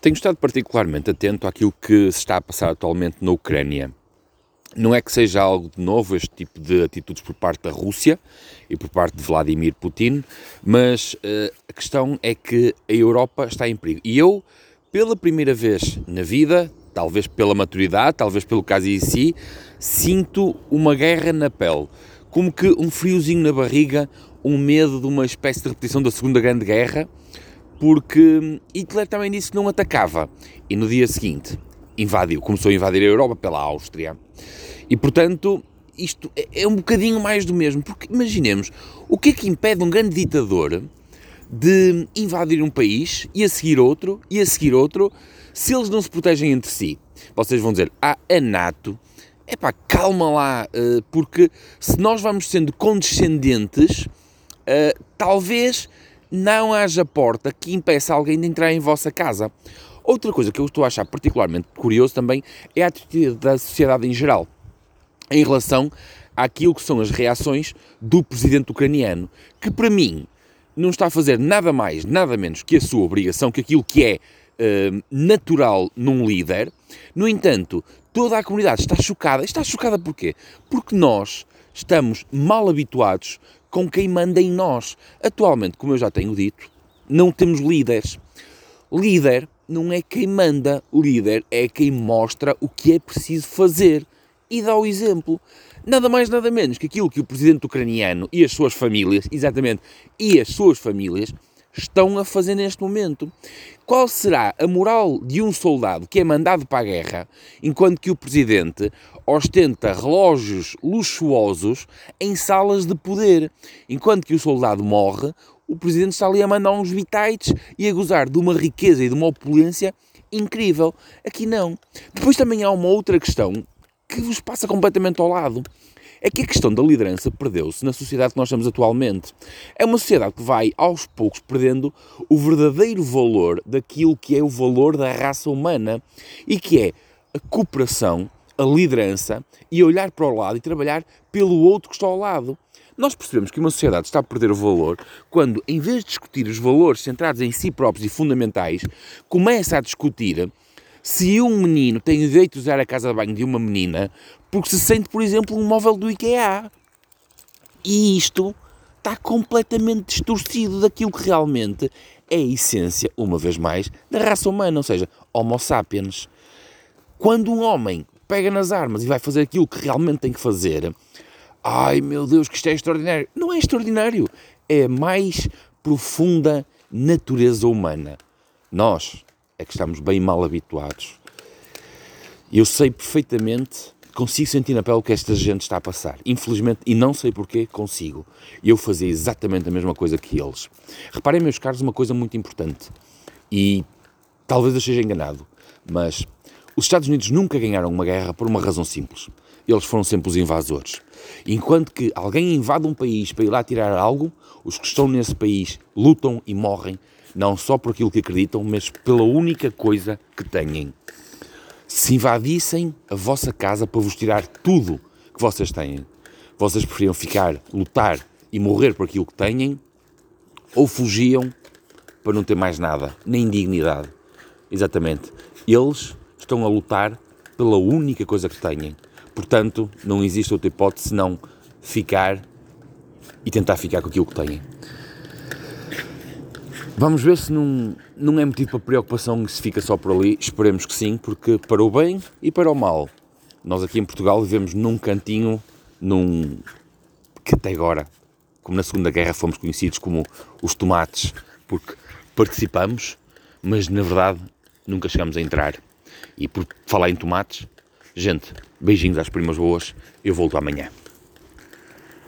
Tenho estado particularmente atento àquilo que se está a passar atualmente na Ucrânia. Não é que seja algo de novo este tipo de atitudes por parte da Rússia e por parte de Vladimir Putin, mas uh, a questão é que a Europa está em perigo. E eu, pela primeira vez na vida, talvez pela maturidade, talvez pelo caso em si, sinto uma guerra na pele. Como que um friozinho na barriga, um medo de uma espécie de repetição da Segunda Grande Guerra porque Hitler também disse que não atacava e no dia seguinte invadiu, começou a invadir a Europa pela Áustria. E portanto, isto é, é um bocadinho mais do mesmo, porque imaginemos, o que é que impede um grande ditador de invadir um país e a seguir outro e a seguir outro se eles não se protegem entre si? Vocês vão dizer, ah, a NATO, é pá, calma lá, eh, porque se nós vamos sendo condescendentes, eh, talvez não haja porta que impeça alguém de entrar em vossa casa. Outra coisa que eu estou a achar particularmente curioso também é a atitude da sociedade em geral em relação àquilo que são as reações do presidente ucraniano, que para mim não está a fazer nada mais, nada menos que a sua obrigação, que aquilo que é uh, natural num líder. No entanto, toda a comunidade está chocada. Está chocada porquê? Porque nós estamos mal habituados com quem manda em nós. Atualmente, como eu já tenho dito, não temos líderes. Líder não é quem manda, líder é quem mostra o que é preciso fazer e dá o exemplo. Nada mais, nada menos que aquilo que o presidente ucraniano e as suas famílias, exatamente, e as suas famílias, estão a fazer neste momento. Qual será a moral de um soldado que é mandado para a guerra, enquanto que o presidente ostenta relógios luxuosos em salas de poder? Enquanto que o soldado morre, o presidente está ali a mandar uns bitites e a gozar de uma riqueza e de uma opulência incrível. Aqui não. Depois também há uma outra questão que vos passa completamente ao lado é que a questão da liderança perdeu-se na sociedade que nós temos atualmente. É uma sociedade que vai, aos poucos, perdendo o verdadeiro valor daquilo que é o valor da raça humana e que é a cooperação, a liderança e olhar para o lado e trabalhar pelo outro que está ao lado. Nós percebemos que uma sociedade está a perder o valor quando, em vez de discutir os valores centrados em si próprios e fundamentais, começa a discutir se um menino tem direito de usar a casa de banho de uma menina porque se sente, por exemplo, um móvel do IKEA. E isto está completamente distorcido daquilo que realmente é a essência, uma vez mais, da raça humana, ou seja, Homo sapiens. Quando um homem pega nas armas e vai fazer aquilo que realmente tem que fazer, ai meu Deus, que isto é extraordinário. Não é extraordinário, é a mais profunda natureza humana. Nós é que estamos bem mal habituados. Eu sei perfeitamente consigo sentir na pele o que esta gente está a passar. Infelizmente, e não sei porquê, consigo. Eu fazia exatamente a mesma coisa que eles. Reparem, meus caros, uma coisa muito importante. E talvez eu esteja enganado, mas os Estados Unidos nunca ganharam uma guerra por uma razão simples. Eles foram sempre os invasores. Enquanto que alguém invade um país para ir lá tirar algo, os que estão nesse país lutam e morrem, não só por aquilo que acreditam, mas pela única coisa que têm se invadissem a vossa casa para vos tirar tudo que vocês têm, vocês preferiam ficar, lutar e morrer por aquilo que têm, ou fugiam para não ter mais nada, nem dignidade. Exatamente. Eles estão a lutar pela única coisa que têm. Portanto, não existe outra hipótese senão ficar e tentar ficar com aquilo que têm. Vamos ver se não, não é motivo para preocupação se fica só por ali. Esperemos que sim, porque para o bem e para o mal. Nós aqui em Portugal vivemos num cantinho, num. que até agora, como na Segunda Guerra, fomos conhecidos como os tomates, porque participamos, mas na verdade nunca chegamos a entrar. E por falar em tomates, gente, beijinhos às primas boas, eu volto amanhã.